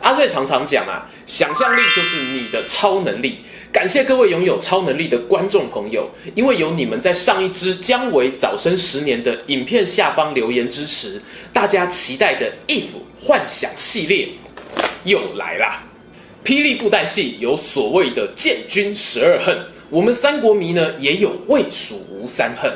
阿瑞常常讲啊，想象力就是你的超能力。感谢各位拥有超能力的观众朋友，因为有你们在上一支姜维早生十年的影片下方留言支持，大家期待的 IF 幻想系列又来啦！霹雳布袋戏有所谓的建军十二恨，我们三国迷呢也有魏蜀吴三恨：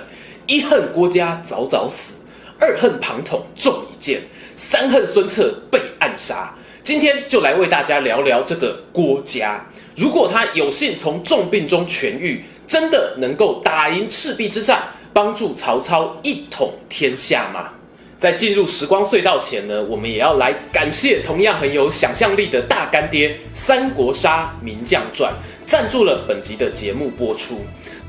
一恨郭嘉早早死，二恨庞统中一箭，三恨孙策被暗杀。今天就来为大家聊聊这个郭嘉。如果他有幸从重病中痊愈，真的能够打赢赤壁之战，帮助曹操一统天下吗？在进入时光隧道前呢，我们也要来感谢同样很有想象力的大干爹《三国杀名将传》赞助了本集的节目播出。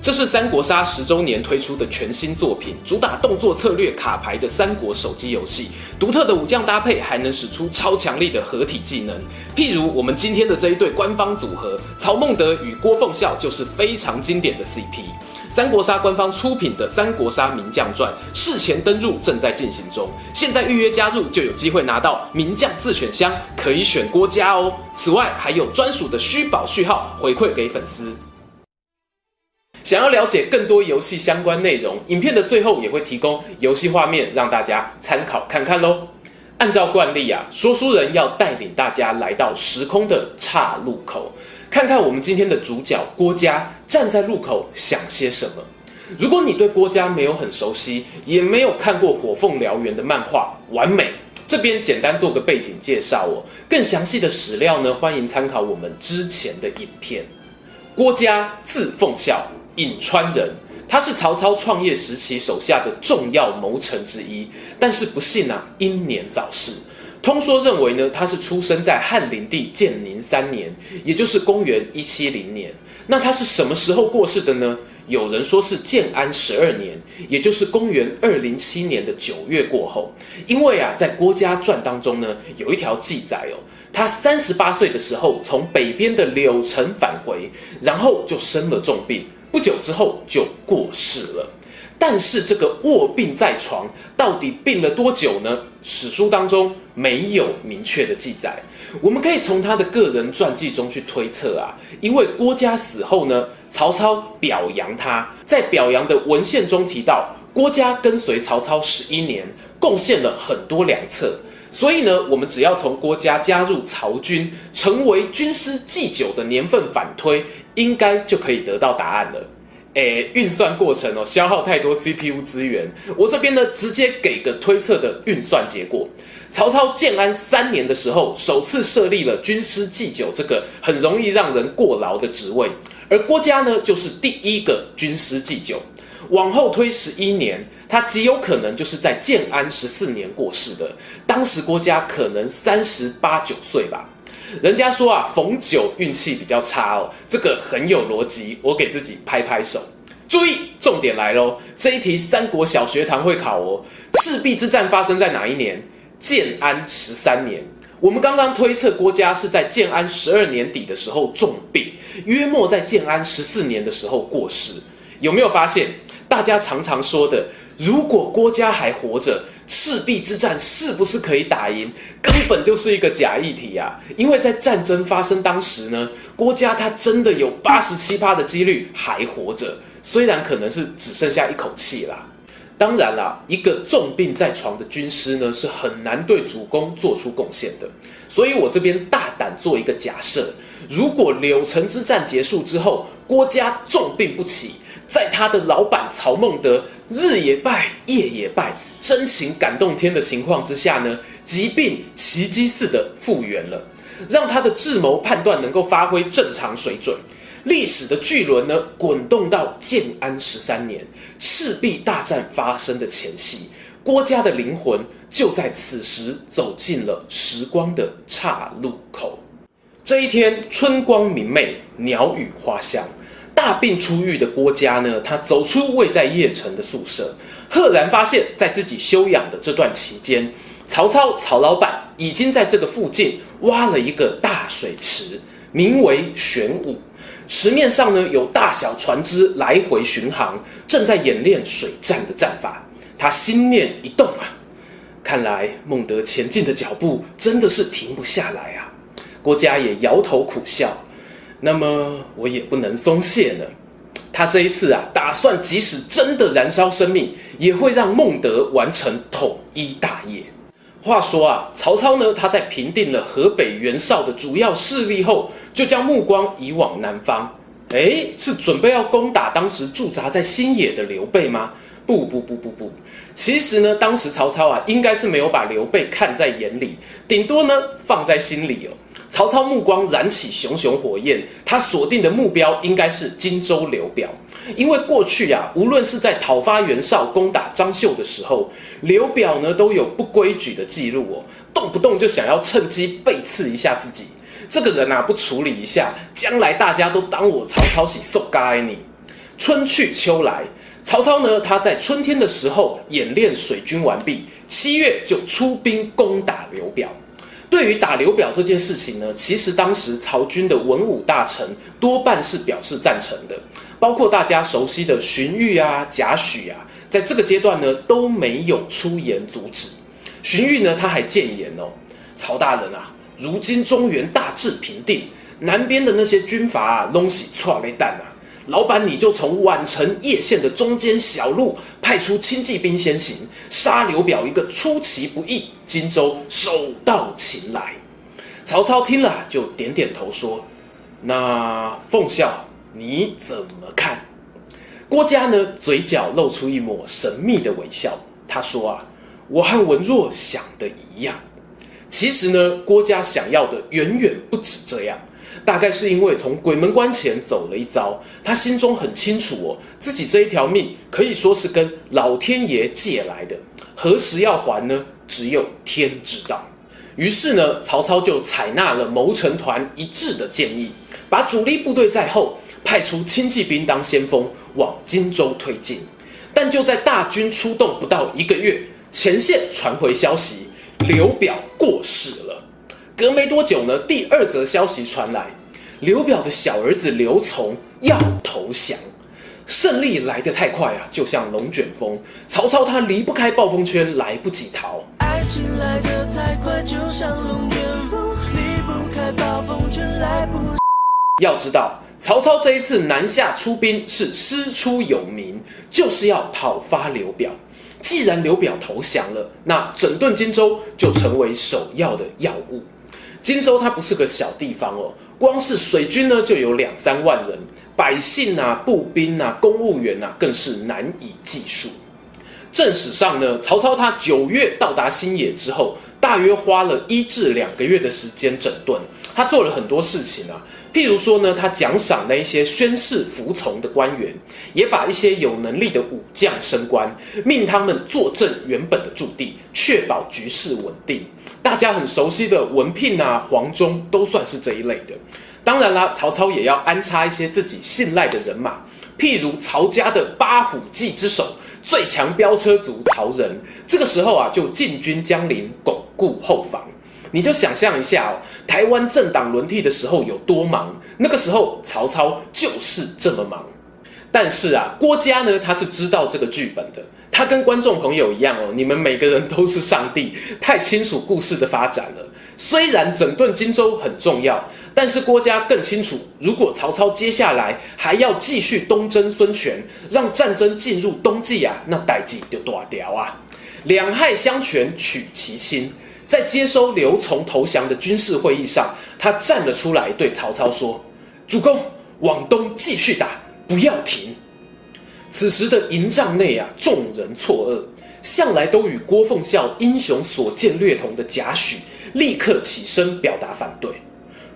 这是三国杀十周年推出的全新作品，主打动作策略卡牌的三国手机游戏。独特的武将搭配，还能使出超强力的合体技能。譬如我们今天的这一对官方组合，曹孟德与郭奉孝就是非常经典的 CP。三国杀官方出品的《三国杀名将传》事前登入正在进行中，现在预约加入就有机会拿到名将自选箱，可以选郭嘉哦。此外，还有专属的虚宝序号回馈给粉丝。想要了解更多游戏相关内容，影片的最后也会提供游戏画面让大家参考看看喽。按照惯例啊，说书人要带领大家来到时空的岔路口，看看我们今天的主角郭嘉站在路口想些什么。如果你对郭嘉没有很熟悉，也没有看过《火凤燎原》的漫画，完美。这边简单做个背景介绍哦，更详细的史料呢，欢迎参考我们之前的影片。郭嘉字奉孝。颍川人，他是曹操创业时期手下的重要谋臣之一，但是不幸啊，英年早逝。通说认为呢，他是出生在汉灵帝建宁三年，也就是公元一七零年。那他是什么时候过世的呢？有人说是建安十二年，也就是公元二零七年的九月过后。因为啊，在郭嘉传当中呢，有一条记载哦，他三十八岁的时候从北边的柳城返回，然后就生了重病。不久之后就过世了，但是这个卧病在床到底病了多久呢？史书当中没有明确的记载。我们可以从他的个人传记中去推测啊，因为郭嘉死后呢，曹操表扬他，在表扬的文献中提到，郭嘉跟随曹操十一年，贡献了很多良策，所以呢，我们只要从郭嘉加入曹军，成为军师祭酒的年份反推。应该就可以得到答案了。诶，运算过程哦，消耗太多 CPU 资源。我这边呢，直接给个推测的运算结果。曹操建安三年的时候，首次设立了军师祭酒这个很容易让人过劳的职位，而郭嘉呢，就是第一个军师祭酒。往后推十一年，他极有可能就是在建安十四年过世的。当时郭嘉可能三十八九岁吧。人家说啊，逢九运气比较差哦，这个很有逻辑，我给自己拍拍手。注意，重点来喽，这一题三国小学堂会考哦。赤壁之战发生在哪一年？建安十三年。我们刚刚推测郭嘉是在建安十二年底的时候重病，约莫在建安十四年的时候过世。有没有发现，大家常常说的，如果郭嘉还活着？赤壁之战是不是可以打赢？根本就是一个假议题啊！因为在战争发生当时呢，郭嘉他真的有八十七趴的几率还活着，虽然可能是只剩下一口气啦。当然啦，一个重病在床的军师呢，是很难对主公做出贡献的。所以我这边大胆做一个假设：如果柳城之战结束之后，郭嘉重病不起，在他的老板曹孟德日也败，夜也败。真情感动天的情况之下呢，疾病奇迹似的复原了，让他的智谋判断能够发挥正常水准。历史的巨轮呢，滚动到建安十三年，赤壁大战发生的前夕，郭嘉的灵魂就在此时走进了时光的岔路口。这一天春光明媚，鸟语花香。大病初愈的郭嘉呢，他走出位在邺城的宿舍，赫然发现，在自己休养的这段期间，曹操曹老板已经在这个附近挖了一个大水池，名为玄武。池面上呢，有大小船只来回巡航，正在演练水战的战法。他心念一动啊，看来孟德前进的脚步真的是停不下来啊。郭嘉也摇头苦笑。那么我也不能松懈呢。他这一次啊，打算即使真的燃烧生命，也会让孟德完成统一大业。话说啊，曹操呢，他在平定了河北袁绍的主要势力后，就将目光移往南方。诶，是准备要攻打当时驻扎在新野的刘备吗？不不不不不，其实呢，当时曹操啊，应该是没有把刘备看在眼里，顶多呢，放在心里哦。曹操目光燃起熊熊火焰，他锁定的目标应该是荆州刘表，因为过去啊，无论是在讨伐袁绍、攻打张绣的时候，刘表呢都有不规矩的记录哦，动不动就想要趁机背刺一下自己。这个人啊，不处理一下，将来大家都当我曹操是受该你。春去秋来，曹操呢，他在春天的时候演练水军完毕，七月就出兵攻打刘表。对于打刘表这件事情呢，其实当时曹军的文武大臣多半是表示赞成的，包括大家熟悉的荀彧啊、贾诩啊，在这个阶段呢都没有出言阻止。荀彧呢，他还谏言哦，曹大人啊，如今中原大致平定，南边的那些军阀啊，拢是错雷弹啊。老板，你就从宛城叶县的中间小路派出轻骑兵先行，杀刘表一个出其不意，荆州手到擒来。曹操听了就点点头说：“那奉孝你怎么看？”郭嘉呢，嘴角露出一抹神秘的微笑。他说：“啊，我和文若想的一样。其实呢，郭嘉想要的远远不止这样。”大概是因为从鬼门关前走了一遭，他心中很清楚哦，自己这一条命可以说是跟老天爷借来的，何时要还呢？只有天知道。于是呢，曹操就采纳了谋臣团一致的建议，把主力部队在后，派出轻骑兵当先锋往荆州推进。但就在大军出动不到一个月，前线传回消息，刘表过世了。隔没多久呢，第二则消息传来，刘表的小儿子刘琮要投降。胜利来得太快啊，就像龙卷风，曹操他离不开暴风圈，来不及逃。爱情来得太快，就像龙卷风，离不开暴风圈，来不及。要知道，曹操这一次南下出兵是师出有名，就是要讨伐刘表。既然刘表投降了，那整顿荆州就成为首要的要务。荆州它不是个小地方哦，光是水军呢就有两三万人，百姓啊、步兵啊、公务员啊，更是难以计数。正史上呢，曹操他九月到达新野之后，大约花了一至两个月的时间整顿，他做了很多事情啊，譬如说呢，他奖赏那一些宣誓服从的官员，也把一些有能力的武将升官，命他们坐镇原本的驻地，确保局势稳定。大家很熟悉的文聘啊、黄忠都算是这一类的。当然啦，曹操也要安插一些自己信赖的人马，譬如曹家的八虎骑之首、最强飙车族曹仁。这个时候啊，就进军江陵，巩固后防。你就想象一下哦，台湾政党轮替的时候有多忙，那个时候曹操就是这么忙。但是啊，郭嘉呢，他是知道这个剧本的。他跟观众朋友一样哦，你们每个人都是上帝，太清楚故事的发展了。虽然整顿荆州很重要，但是郭嘉更清楚，如果曹操接下来还要继续东征孙权，让战争进入冬季啊，那代志就大掉啊。两害相权取其轻，在接收刘琮投降的军事会议上，他站了出来，对曹操说：“主公，往东继续打。”不要停！此时的营帐内啊，众人错愕，向来都与郭奉孝英雄所见略同的贾诩立刻起身表达反对。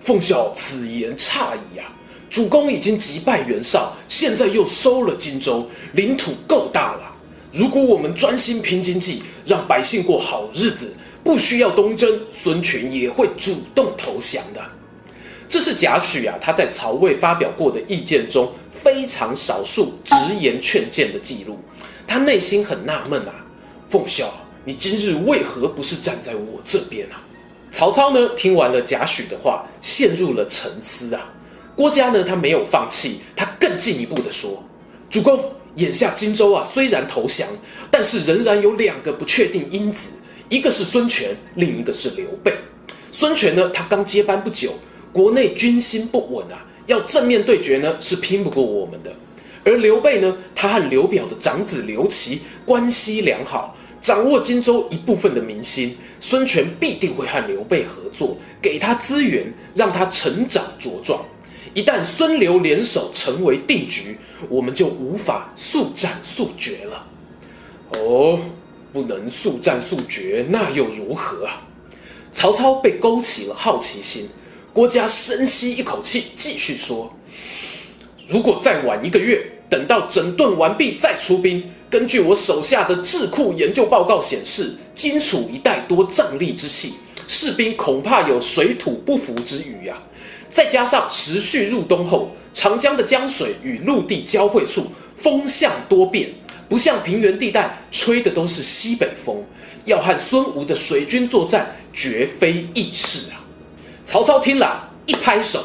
奉孝此言差矣啊！主公已经击败袁绍，现在又收了荆州，领土够大了。如果我们专心拼经济，让百姓过好日子，不需要东征，孙权也会主动投降的。这是贾诩啊他在曹魏发表过的意见中非常少数直言劝谏的记录。他内心很纳闷啊，奉孝，你今日为何不是站在我这边啊？曹操呢，听完了贾诩的话，陷入了沉思啊。郭嘉呢，他没有放弃，他更进一步的说：“主公，眼下荆州啊，虽然投降，但是仍然有两个不确定因子，一个是孙权，另一个是刘备。孙权呢，他刚接班不久，国内军心不稳啊，要正面对决呢，是拼不过我们的。而刘备呢，他和刘表的长子刘琦关系良好。”掌握荆州一部分的民心，孙权必定会和刘备合作，给他资源，让他成长茁壮。一旦孙刘联手成为定局，我们就无法速战速决了。哦，不能速战速决，那又如何啊？曹操被勾起了好奇心。郭嘉深吸一口气，继续说：“如果再晚一个月，等到整顿完毕再出兵。”根据我手下的智库研究报告显示，荆楚一带多瘴疠之气，士兵恐怕有水土不服之虞呀、再加上时序入冬后，长江的江水与陆地交汇处风向多变，不像平原地带吹的都是西北风，要和孙吴的水军作战绝非易事啊。曹操听了，一拍手：“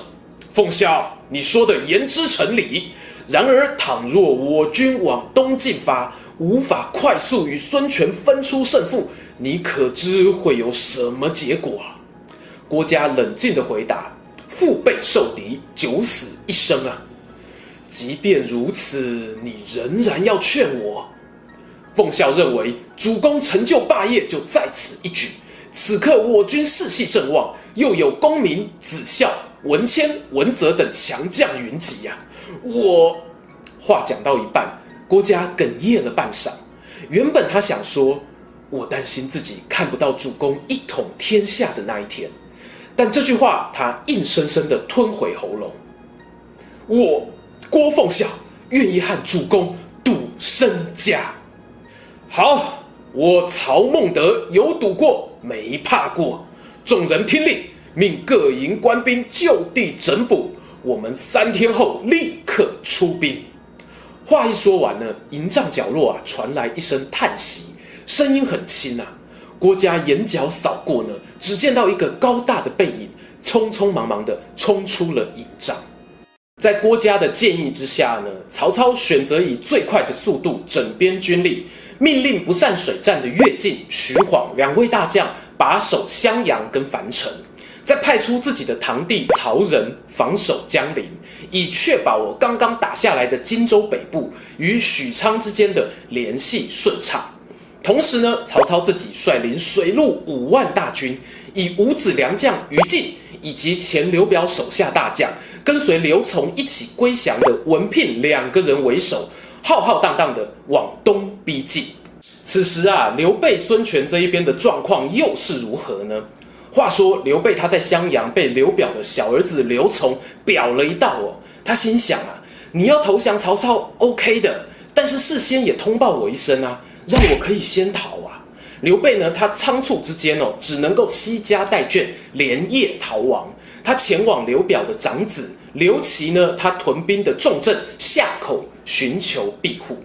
奉孝，你说的言之成理。”然而，倘若我军往东进发，无法快速与孙权分出胜负，你可知会有什么结果啊？郭嘉冷静地回答：“腹背受敌，九死一生啊！即便如此，你仍然要劝我？”奉孝认为，主公成就霸业就在此一举。此刻我军士气正旺，又有公明、子孝、文谦、文泽等强将云集呀、我话讲到一半，郭嘉哽咽了半晌。原本他想说：“我担心自己看不到主公一统天下的那一天。”但这句话他硬生生的吞回喉咙。我郭奉孝愿意和主公赌身家。好，我曹孟德有赌过，没怕过。众人听令，命各营官兵就地整补。我们三天后立刻出兵。话一说完呢，营帐角落啊传来一声叹息，声音很轻啊。郭嘉眼角扫过呢，只见到一个高大的背影，匆匆忙忙地冲出了营帐。在郭嘉的建议之下呢，曹操选择以最快的速度整编军力，命令不善水战的乐进、徐晃两位大将把守襄阳跟樊城。再派出自己的堂弟曹仁防守江陵，以确保我刚刚打下来的荆州北部与许昌之间的联系顺畅。同时呢，曹操自己率领水陆五万大军，以五子良将于禁以及前刘表手下大将跟随刘琮一起归降的文聘两个人为首，浩浩荡荡的往东逼近。此时啊，刘备、孙权这一边的状况又是如何呢？话说刘备他在襄阳被刘表的小儿子刘琮表了一道哦，他心想啊，你要投降曹操，OK 的，但是事先也通报我一声啊，让我可以先逃啊。刘备呢，他仓促之间哦，只能够惜家带眷连夜逃亡。他前往刘表的长子刘琦呢，他屯兵的重镇夏口寻求庇护。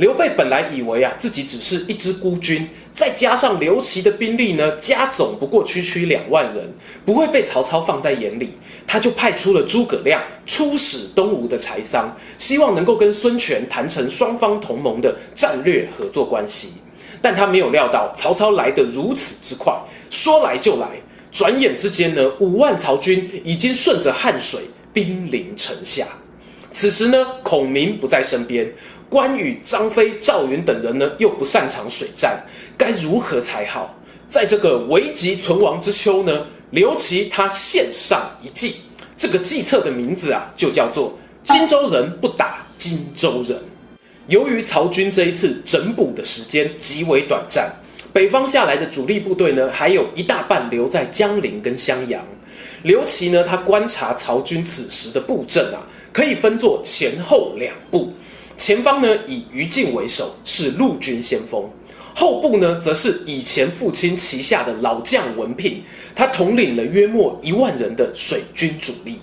刘备本来以为啊，自己只是一支孤军。再加上刘琦的兵力呢，加总不过区区两万人，不会被曹操放在眼里。他就派出了诸葛亮出使东吴的柴桑，希望能够跟孙权谈成双方同盟的战略合作关系。但他没有料到曹操来得如此之快，说来就来，转眼之间呢，五万曹军已经顺着汉水兵临城下。此时呢，孔明不在身边。关羽、张飞、赵云等人呢，又不擅长水战，该如何才好？在这个危急存亡之秋呢，刘琦他献上一计，这个计策的名字啊，就叫做“荆州人不打荆州人”。由于曹军这一次整补的时间极为短暂，北方下来的主力部队呢，还有一大半留在江陵跟襄阳。刘琦呢，他观察曹军此时的布阵啊，可以分作前后两步。前方呢，以于禁为首，是陆军先锋；后部呢，则是以前父亲旗下的老将文聘，他统领了约莫一万人的水军主力。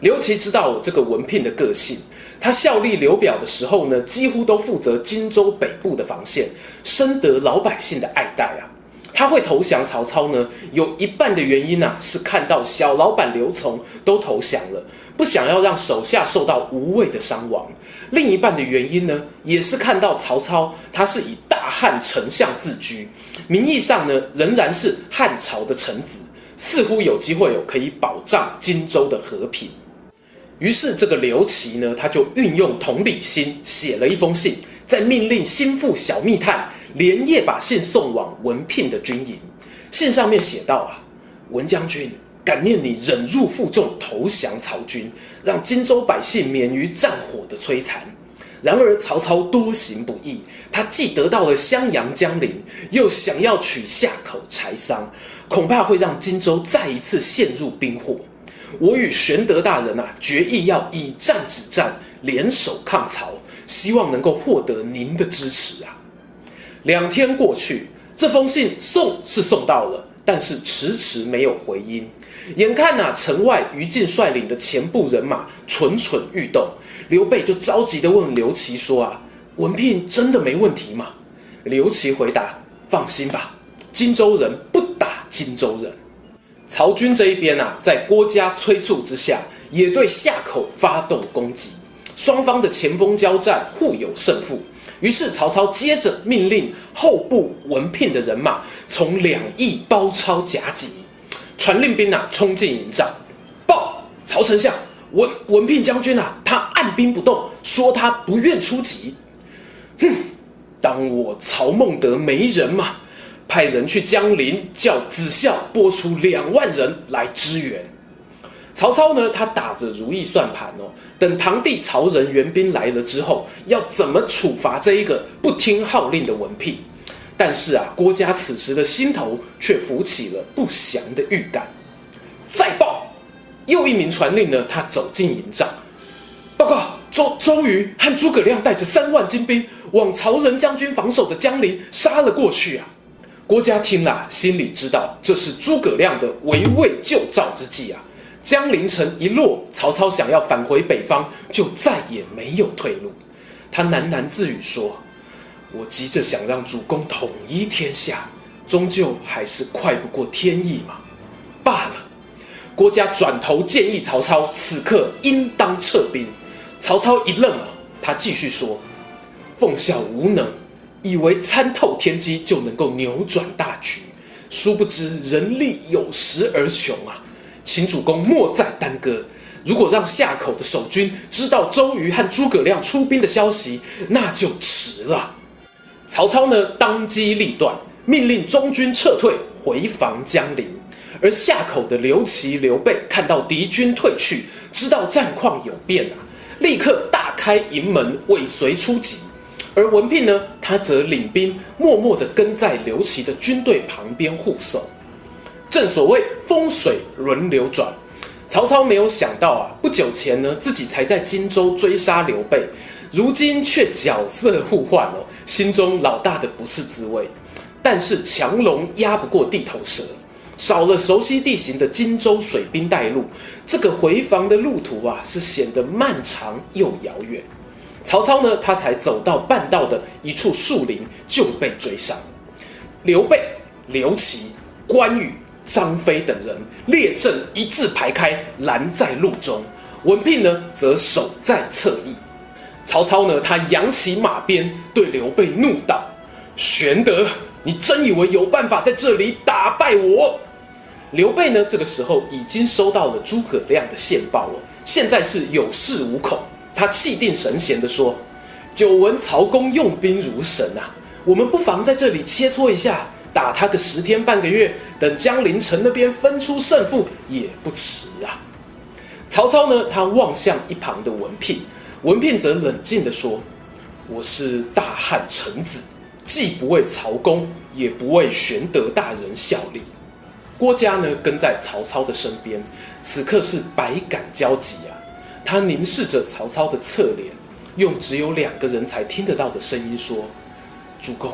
刘琦知道这个文聘的个性，他效力刘表的时候呢，几乎都负责荆州北部的防线，深得老百姓的爱戴啊。他会投降曹操呢，有一半的原因啊，是看到小老板刘琮都投降了，不想要让手下受到无谓的伤亡；另一半的原因呢，也是看到曹操他是以大汉丞相自居，名义上呢仍然是汉朝的臣子，似乎有机会有可以保障荆州的和平。于是，这个刘琦呢，他就运用同理心，写了一封信，再命令心腹小密探连夜把信送往文聘的军营。信上面写道：“啊，文将军，感念你忍辱负重投降曹军，让荆州百姓免于战火的摧残。然而曹操多行不义，他既得到了襄阳、江陵，又想要取夏口、柴桑，恐怕会让荆州再一次陷入兵祸。”我与玄德大人啊，决意要以战止战，联手抗曹，希望能够获得您的支持啊。两天过去，这封信送是送到了，但是迟迟没有回音。眼看啊，城外于禁率领的前部人马蠢蠢欲动，刘备就着急地问刘琦说：“啊，文聘真的没问题吗？”刘琦回答：“放心吧，荆州人不打荆州人。”曹军这一边啊，在郭嘉催促之下，也对夏口发动攻击。双方的前锋交战，互有胜负。于是曹操接着命令后部文聘的人马从两翼包抄夹击。传令兵啊，冲进营帐，报曹丞相，文文聘将军啊，他按兵不动，说他不愿出击。哼，当我曹孟德没人吗？派人去江陵，叫子孝拨出两万人来支援。曹操呢，他打着如意算盘哦，等堂弟曹仁援兵来了之后，要怎么处罚这一个不听号令的文聘？但是啊，郭嘉此时的心头却浮起了不祥的预感。再报，又一名传令呢，他走进营帐，报告周周瑜和诸葛亮带着三万精兵往曹仁将军防守的江陵杀了过去啊。郭嘉听了，心里知道这是诸葛亮的围魏救赵之计啊！江陵城一落，曹操想要返回北方，就再也没有退路。他喃喃自语说：“我急着想让主公统一天下，终究还是快不过天意嘛。”罢了。郭嘉转头建议曹操，此刻应当撤兵。曹操一愣啊，他继续说：“奉孝无能。”以为参透天机就能够扭转大局，殊不知人力有时而穷啊！请主公莫再耽搁。如果让夏口的守军知道周瑜和诸葛亮出兵的消息，那就迟了。曹操呢，当机立断，命令中军撤退，回防江陵。而夏口的刘琦、刘备看到敌军退去，知道战况有变啊，立刻大开营门，尾随出击。而文聘呢，他则领兵默默地跟在刘琦的军队旁边护守。正所谓风水轮流转，曹操没有想到啊，不久前呢，自己才在荆州追杀刘备，如今却角色互换哦，心中老大的不是滋味。但是强龙压不过地头蛇，少了熟悉地形的荆州水兵带路，这个回防的路途啊，是显得漫长又遥远。曹操呢，他才走到半道的一处树林，就被追上。刘备、刘琦、关羽、张飞等人列阵一字排开，拦在路中。文聘呢，则守在侧翼。曹操呢，他扬起马鞭，对刘备怒道：“玄德，你真以为有办法在这里打败我？”刘备呢，这个时候已经收到了诸葛亮的线报了，现在是有恃无恐。他气定神闲地说：“久闻曹公用兵如神啊，我们不妨在这里切磋一下，打他个十天半个月，等江陵城那边分出胜负也不迟啊。”曹操呢，他望向一旁的文聘，文聘则冷静地说：“我是大汉臣子，既不为曹公，也不为玄德大人效力。”郭嘉呢，跟在曹操的身边，此刻是百感交集啊。他凝视着曹操的侧脸，用只有两个人才听得到的声音说：“主公，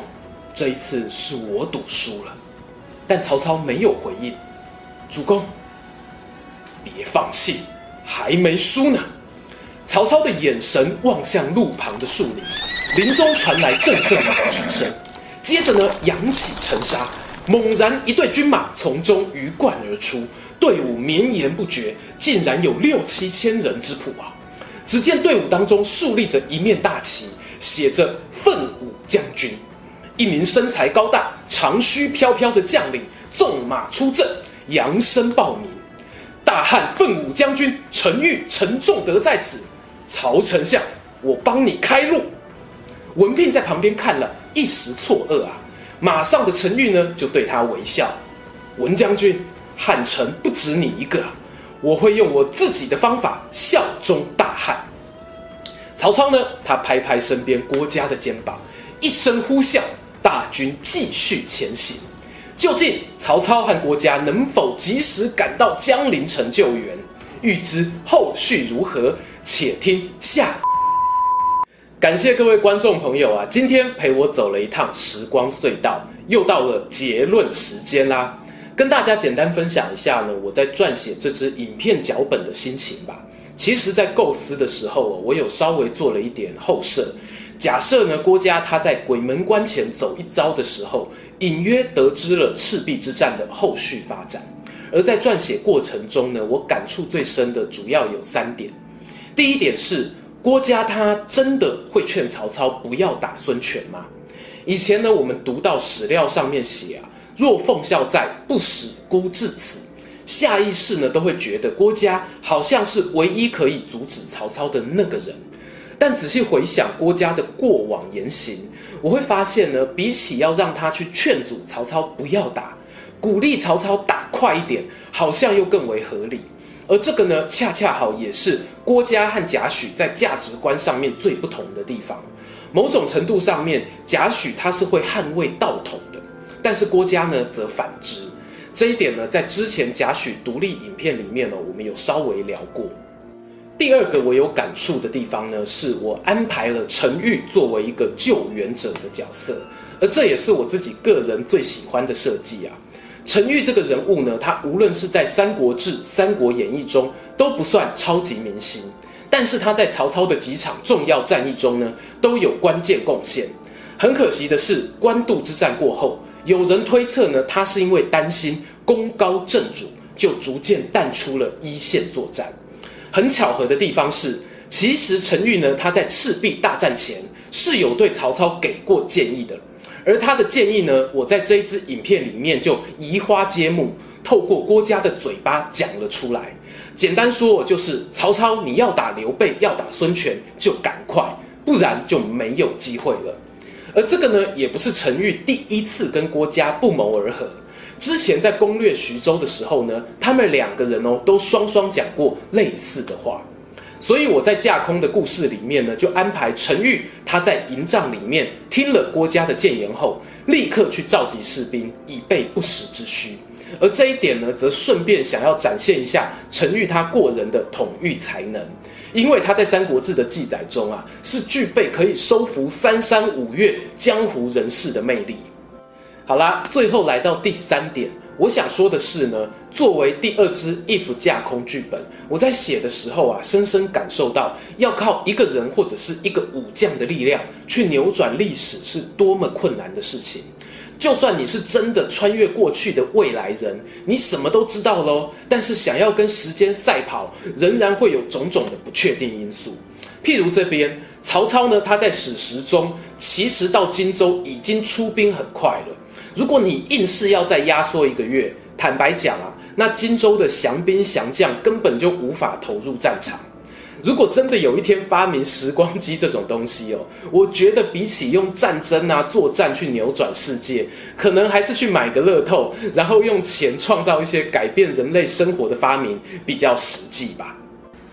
这一次是我赌输了。”但曹操没有回应。主公，别放弃，还没输呢。曹操的眼神望向路旁的树林，林中传来阵阵马蹄声。接着呢，扬起尘沙，猛然一队军马从中鱼贯而出，队伍绵延不绝，竟然有六七千人之谱啊！只见队伍当中竖立着一面大旗，写着“奋武将军”。一名身材高大、长须飘飘的将领纵马出阵，扬声报名：“大汉奋武将军陈玉、陈仲德在此。”曹丞相，我帮你开路。文聘在旁边看了一时错愕啊，马上的陈玉呢就对他微笑。文将军，汉臣不止你一个，我会用我自己的方法效忠大汉。曹操呢，他拍拍身边郭嘉的肩膀，一声呼啸，大军继续前行。究竟曹操和郭嘉能否及时赶到江陵城救援？预知后续如何？且听下。感谢各位观众朋友啊，今天陪我走了一趟时光隧道，又到了结论时间啦。跟大家简单分享一下呢，我在撰写这支影片脚本的心情吧。其实，在构思的时候，我有稍微做了一点后设。假设呢，郭嘉他在鬼门关前走一遭的时候，隐约得知了赤壁之战的后续发展。而在撰写过程中呢，我感触最深的主要有三点。第一点是郭嘉他真的会劝曹操不要打孙权吗？以前呢，我们读到史料上面写啊，若奉孝在，不使孤至此，下意识呢都会觉得郭嘉好像是唯一可以阻止曹操的那个人。但仔细回想郭嘉的过往言行，我会发现呢，比起要让他去劝阻曹操不要打，鼓励曹操打快一点，好像又更为合理。而这个呢，恰恰好也是郭嘉和贾诩在价值观上面最不同的地方。某种程度上面，贾诩他是会捍卫道统的，但是郭嘉呢则反之。这一点呢，在之前贾诩独立影片里面呢，我们有稍微聊过。第二个我有感触的地方呢，是我安排了陈玉作为一个救援者的角色，而这也是我自己个人最喜欢的设计啊。陈玉这个人物呢，他无论是在《三国志》《三国演义》中都不算超级明星，但是他在曹操的几场重要战役中呢，都有关键贡献。很可惜的是，官渡之战过后，有人推测呢，他是因为担心功高震主，就逐渐淡出了一线作战。很巧合的地方是，其实陈玉呢，他在赤壁大战前是有对曹操给过建议的。而他的建议呢，我在这一支影片里面就移花接木，透过郭嘉的嘴巴讲了出来。简单说，就是曹操你要打刘备，要打孙权，就赶快，不然就没有机会了。而这个呢，也不是陈玉第一次跟郭嘉不谋而合。之前在攻略徐州的时候呢，他们两个人哦，都双双讲过类似的话。所以我在架空的故事里面呢，就安排陈玉他在营帐里面听了郭嘉的谏言后，立刻去召集士兵，以备不时之需。而这一点呢，则顺便想要展现一下陈玉他过人的统御才能，因为他在《三国志》的记载中啊，是具备可以收服三山五岳江湖人士的魅力。好啦，最后来到第三点。我想说的是呢，作为第二支 if 架空剧本，我在写的时候啊，深深感受到要靠一个人或者是一个武将的力量去扭转历史是多么困难的事情。就算你是真的穿越过去的未来人，你什么都知道喽，但是想要跟时间赛跑，仍然会有种种的不确定因素。譬如这边曹操呢，他在史实中其实到荆州已经出兵很快了。如果你硬是要再压缩一个月，坦白讲啊，那荆州的降兵降将根本就无法投入战场。如果真的有一天发明时光机这种东西哦，我觉得比起用战争啊作战去扭转世界，可能还是去买个乐透，然后用钱创造一些改变人类生活的发明比较实际吧。